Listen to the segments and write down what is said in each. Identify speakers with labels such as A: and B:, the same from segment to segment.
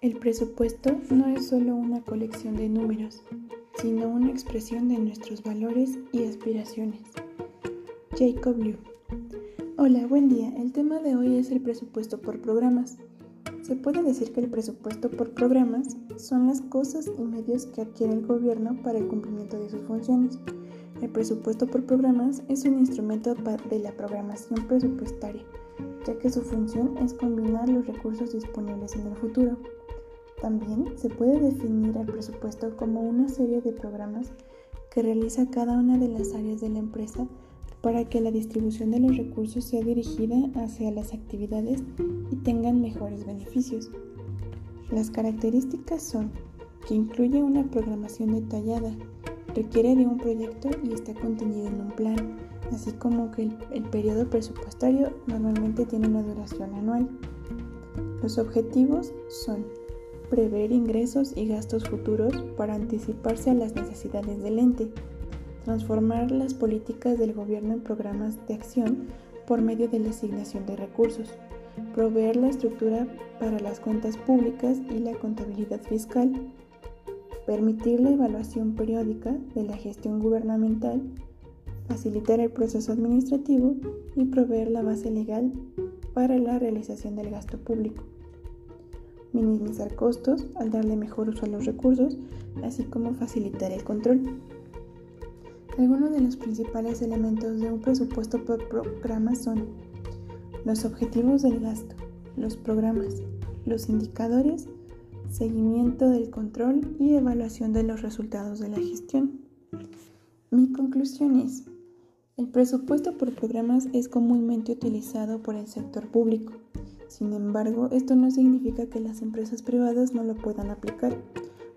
A: El presupuesto no es solo una colección de números, sino una expresión de nuestros valores y aspiraciones. Jacob Liu. Hola, buen día. El tema de hoy es el presupuesto por programas. Se puede decir que el presupuesto por programas son las cosas y medios que adquiere el gobierno para el cumplimiento de sus funciones. El presupuesto por programas es un instrumento de la programación presupuestaria, ya que su función es combinar los recursos disponibles en el futuro. También se puede definir al presupuesto como una serie de programas que realiza cada una de las áreas de la empresa para que la distribución de los recursos sea dirigida hacia las actividades y tengan mejores beneficios. Las características son que incluye una programación detallada, requiere de un proyecto y está contenido en un plan, así como que el, el periodo presupuestario normalmente tiene una duración anual. Los objetivos son prever ingresos y gastos futuros para anticiparse a las necesidades del ente, transformar las políticas del gobierno en programas de acción por medio de la asignación de recursos, proveer la estructura para las cuentas públicas y la contabilidad fiscal, permitir la evaluación periódica de la gestión gubernamental, facilitar el proceso administrativo y proveer la base legal para la realización del gasto público minimizar costos al darle mejor uso a los recursos, así como facilitar el control. Algunos de los principales elementos de un presupuesto por programa son los objetivos del gasto, los programas, los indicadores, seguimiento del control y evaluación de los resultados de la gestión. Mi conclusión es, el presupuesto por programas es comúnmente utilizado por el sector público sin embargo, esto no significa que las empresas privadas no lo puedan aplicar.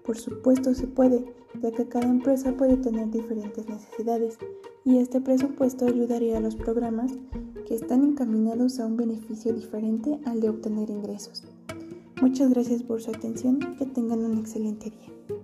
A: Por supuesto se puede, ya que cada empresa puede tener diferentes necesidades y este presupuesto ayudaría a los programas que están encaminados a un beneficio diferente al de obtener ingresos. Muchas gracias por su atención, que tengan un excelente día.